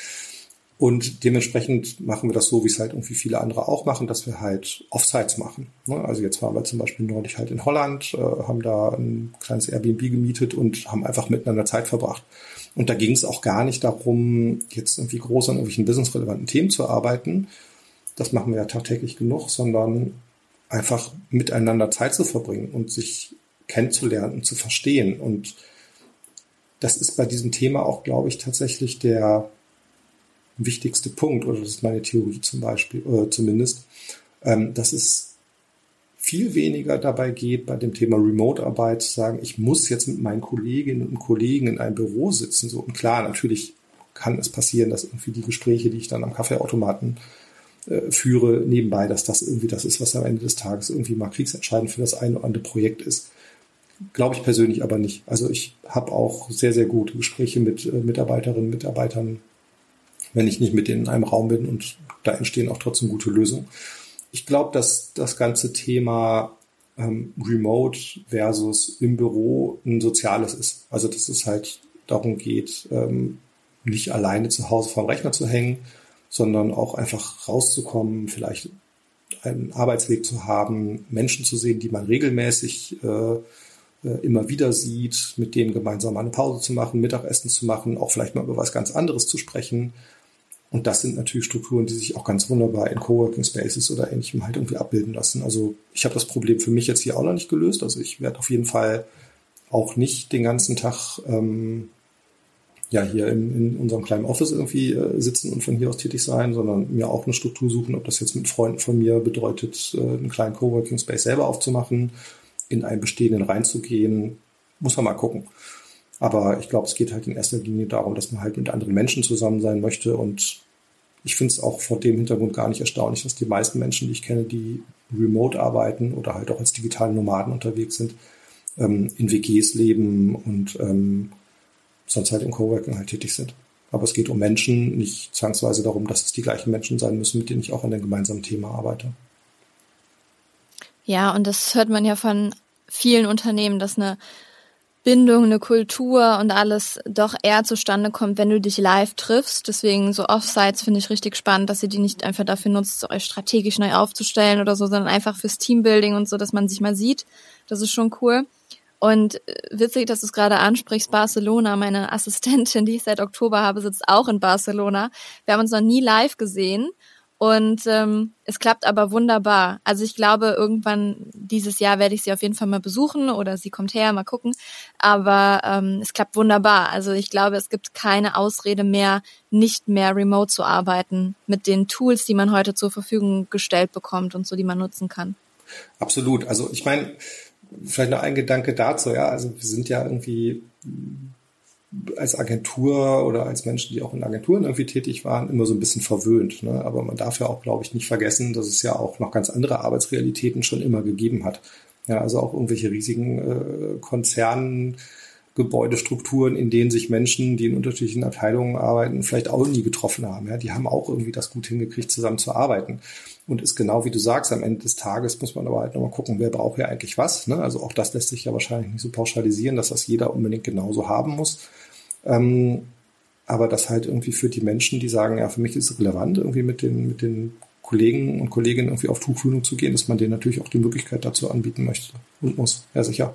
Und dementsprechend machen wir das so, wie es halt irgendwie viele andere auch machen, dass wir halt Offsites machen. Ne? Also jetzt waren wir zum Beispiel neulich halt in Holland, äh, haben da ein kleines Airbnb gemietet und haben einfach miteinander Zeit verbracht. Und da ging es auch gar nicht darum, jetzt irgendwie groß an irgendwelchen businessrelevanten Themen zu arbeiten. Das machen wir ja tagtäglich genug, sondern einfach miteinander Zeit zu verbringen und sich kennenzulernen und zu verstehen. Und das ist bei diesem Thema auch, glaube ich, tatsächlich der wichtigste Punkt, oder das ist meine Theorie zum Beispiel, äh, zumindest, ähm, dass es viel weniger dabei geht, bei dem Thema Remote-Arbeit zu sagen, ich muss jetzt mit meinen Kolleginnen und Kollegen in einem Büro sitzen. So, und klar, natürlich kann es passieren, dass irgendwie die Gespräche, die ich dann am Kaffeeautomaten äh, führe, nebenbei, dass das irgendwie das ist, was am Ende des Tages irgendwie mal kriegsentscheidend für das eine oder andere Projekt ist. Glaube ich persönlich aber nicht. Also ich habe auch sehr, sehr gute Gespräche mit äh, Mitarbeiterinnen und Mitarbeitern wenn ich nicht mit denen in einem Raum bin und da entstehen auch trotzdem gute Lösungen. Ich glaube, dass das ganze Thema ähm, Remote versus im Büro ein soziales ist. Also dass es halt darum geht, ähm, nicht alleine zu Hause vorm Rechner zu hängen, sondern auch einfach rauszukommen, vielleicht einen Arbeitsweg zu haben, Menschen zu sehen, die man regelmäßig äh, äh immer wieder sieht, mit denen gemeinsam eine Pause zu machen, Mittagessen zu machen, auch vielleicht mal über was ganz anderes zu sprechen, und das sind natürlich Strukturen, die sich auch ganz wunderbar in Coworking Spaces oder ähnlichem halt irgendwie abbilden lassen. Also ich habe das Problem für mich jetzt hier auch noch nicht gelöst. Also ich werde auf jeden Fall auch nicht den ganzen Tag ähm, ja hier in, in unserem kleinen Office irgendwie äh, sitzen und von hier aus tätig sein, sondern mir auch eine Struktur suchen, ob das jetzt mit Freunden von mir bedeutet, äh, einen kleinen Coworking Space selber aufzumachen, in einen bestehenden reinzugehen, muss man mal gucken. Aber ich glaube, es geht halt in erster Linie darum, dass man halt mit anderen Menschen zusammen sein möchte. Und ich finde es auch vor dem Hintergrund gar nicht erstaunlich, dass die meisten Menschen, die ich kenne, die remote arbeiten oder halt auch als digitale Nomaden unterwegs sind, ähm, in WGs leben und ähm, sonst halt im Coworking halt tätig sind. Aber es geht um Menschen, nicht zwangsweise darum, dass es die gleichen Menschen sein müssen, mit denen ich auch an dem gemeinsamen Thema arbeite. Ja, und das hört man ja von vielen Unternehmen, dass eine Bindung, eine Kultur und alles doch eher zustande kommt, wenn du dich live triffst. Deswegen so Offsites finde ich richtig spannend, dass ihr die nicht einfach dafür nutzt, euch strategisch neu aufzustellen oder so, sondern einfach fürs Teambuilding und so, dass man sich mal sieht. Das ist schon cool. Und äh, witzig, dass du es gerade ansprichst, Barcelona, meine Assistentin, die ich seit Oktober habe, sitzt auch in Barcelona. Wir haben uns noch nie live gesehen und ähm, es klappt aber wunderbar. Also ich glaube, irgendwann dieses Jahr werde ich sie auf jeden Fall mal besuchen oder sie kommt her, mal gucken. Aber ähm, es klappt wunderbar. Also ich glaube, es gibt keine Ausrede mehr, nicht mehr remote zu arbeiten mit den Tools, die man heute zur Verfügung gestellt bekommt und so, die man nutzen kann. Absolut. Also ich meine, vielleicht noch ein Gedanke dazu. Ja, also wir sind ja irgendwie als Agentur oder als Menschen, die auch in Agenturen irgendwie tätig waren, immer so ein bisschen verwöhnt. Ne? Aber man darf ja auch, glaube ich, nicht vergessen, dass es ja auch noch ganz andere Arbeitsrealitäten schon immer gegeben hat. Ja, also auch irgendwelche riesigen äh, Konzernen, Gebäudestrukturen, in denen sich Menschen, die in unterschiedlichen Abteilungen arbeiten, vielleicht auch nie getroffen haben. Ja, die haben auch irgendwie das gut hingekriegt, zusammen zu arbeiten. Und ist genau wie du sagst, am Ende des Tages muss man aber halt nochmal gucken, wer braucht ja eigentlich was. Ne? Also auch das lässt sich ja wahrscheinlich nicht so pauschalisieren, dass das jeder unbedingt genauso haben muss. Ähm, aber das halt irgendwie für die Menschen, die sagen, ja, für mich ist es relevant, irgendwie mit den, mit den Kollegen und Kolleginnen irgendwie auf Tuchfühlung zu gehen, dass man denen natürlich auch die Möglichkeit dazu anbieten möchte und muss. Ja, sicher.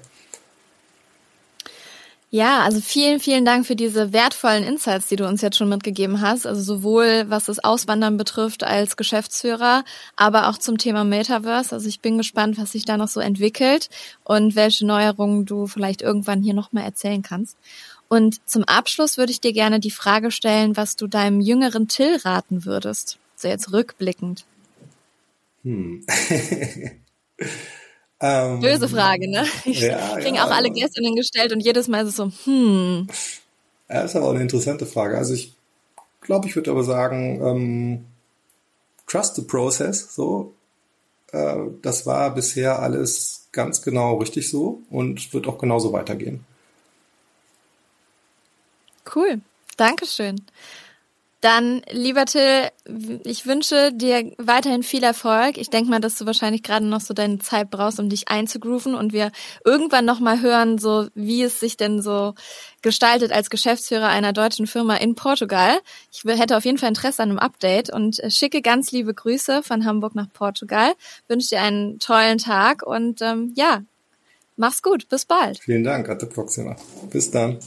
Ja, also vielen, vielen Dank für diese wertvollen Insights, die du uns jetzt schon mitgegeben hast. Also sowohl was das Auswandern betrifft als Geschäftsführer, aber auch zum Thema Metaverse. Also ich bin gespannt, was sich da noch so entwickelt und welche Neuerungen du vielleicht irgendwann hier nochmal erzählen kannst. Und zum Abschluss würde ich dir gerne die Frage stellen, was du deinem jüngeren Till raten würdest. So jetzt rückblickend. Hm. Ähm, Böse Frage, ne? Ich ja, kriegen ja, auch alle Gästinnen gestellt und jedes Mal ist es so, hm. Ja, ist aber auch eine interessante Frage. Also ich glaube, ich würde aber sagen, ähm, trust the process, so. äh, das war bisher alles ganz genau richtig so und wird auch genauso weitergehen. Cool. Dankeschön. Dann, lieber Till, ich wünsche dir weiterhin viel Erfolg. Ich denke mal, dass du wahrscheinlich gerade noch so deine Zeit brauchst, um dich einzugrooven und wir irgendwann nochmal hören, so wie es sich denn so gestaltet als Geschäftsführer einer deutschen Firma in Portugal. Ich hätte auf jeden Fall Interesse an einem Update und schicke ganz liebe Grüße von Hamburg nach Portugal. Wünsche dir einen tollen Tag und ähm, ja, mach's gut. Bis bald. Vielen Dank, Atte Proxima. Bis dann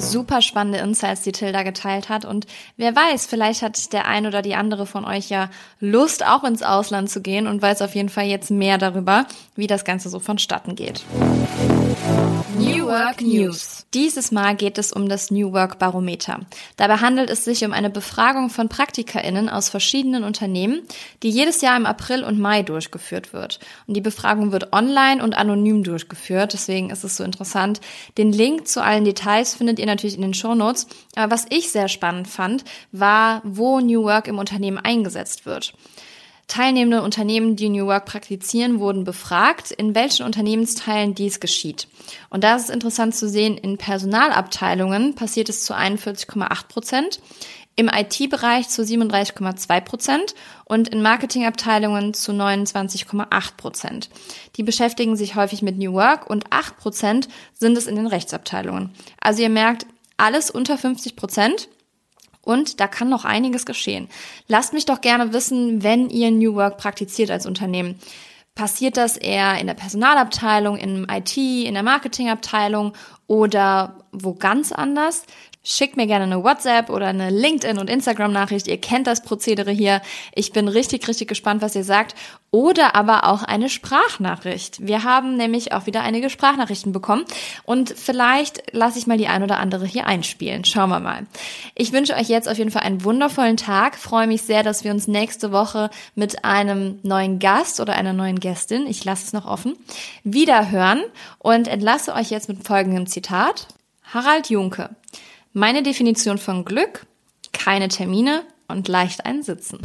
super spannende Insights, die Tilda geteilt hat. Und wer weiß, vielleicht hat der ein oder die andere von euch ja Lust, auch ins Ausland zu gehen und weiß auf jeden Fall jetzt mehr darüber, wie das Ganze so vonstatten geht. New Work News. Dieses Mal geht es um das New Work Barometer. Dabei handelt es sich um eine Befragung von PraktikerInnen aus verschiedenen Unternehmen, die jedes Jahr im April und Mai durchgeführt wird. Und die Befragung wird online und anonym durchgeführt, deswegen ist es so interessant. Den Link zu allen Details findet ihr natürlich in den Show Notes. Aber was ich sehr spannend fand, war, wo New Work im Unternehmen eingesetzt wird. Teilnehmende Unternehmen, die New Work praktizieren, wurden befragt, in welchen Unternehmensteilen dies geschieht. Und da ist es interessant zu sehen, in Personalabteilungen passiert es zu 41,8 Prozent, im IT-Bereich zu 37,2 Prozent und in Marketingabteilungen zu 29,8 Prozent. Die beschäftigen sich häufig mit New Work und 8 Prozent sind es in den Rechtsabteilungen. Also ihr merkt, alles unter 50 Prozent und da kann noch einiges geschehen. Lasst mich doch gerne wissen, wenn ihr New Work praktiziert als Unternehmen. Passiert das eher in der Personalabteilung, in IT, in der Marketingabteilung oder wo ganz anders? Schickt mir gerne eine WhatsApp oder eine LinkedIn- und Instagram-Nachricht. Ihr kennt das Prozedere hier. Ich bin richtig, richtig gespannt, was ihr sagt. Oder aber auch eine Sprachnachricht. Wir haben nämlich auch wieder einige Sprachnachrichten bekommen. Und vielleicht lasse ich mal die ein oder andere hier einspielen. Schauen wir mal. Ich wünsche euch jetzt auf jeden Fall einen wundervollen Tag. Freue mich sehr, dass wir uns nächste Woche mit einem neuen Gast oder einer neuen Gästin, ich lasse es noch offen, wieder hören und entlasse euch jetzt mit folgendem Zitat. Harald Junke. Meine Definition von Glück, keine Termine und leicht einsitzen.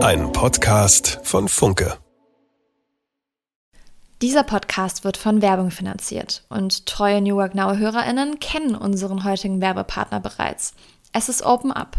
Ein Podcast von Funke. Dieser Podcast wird von Werbung finanziert und treue New Work Now Hörerinnen kennen unseren heutigen Werbepartner bereits. Es ist Open Up.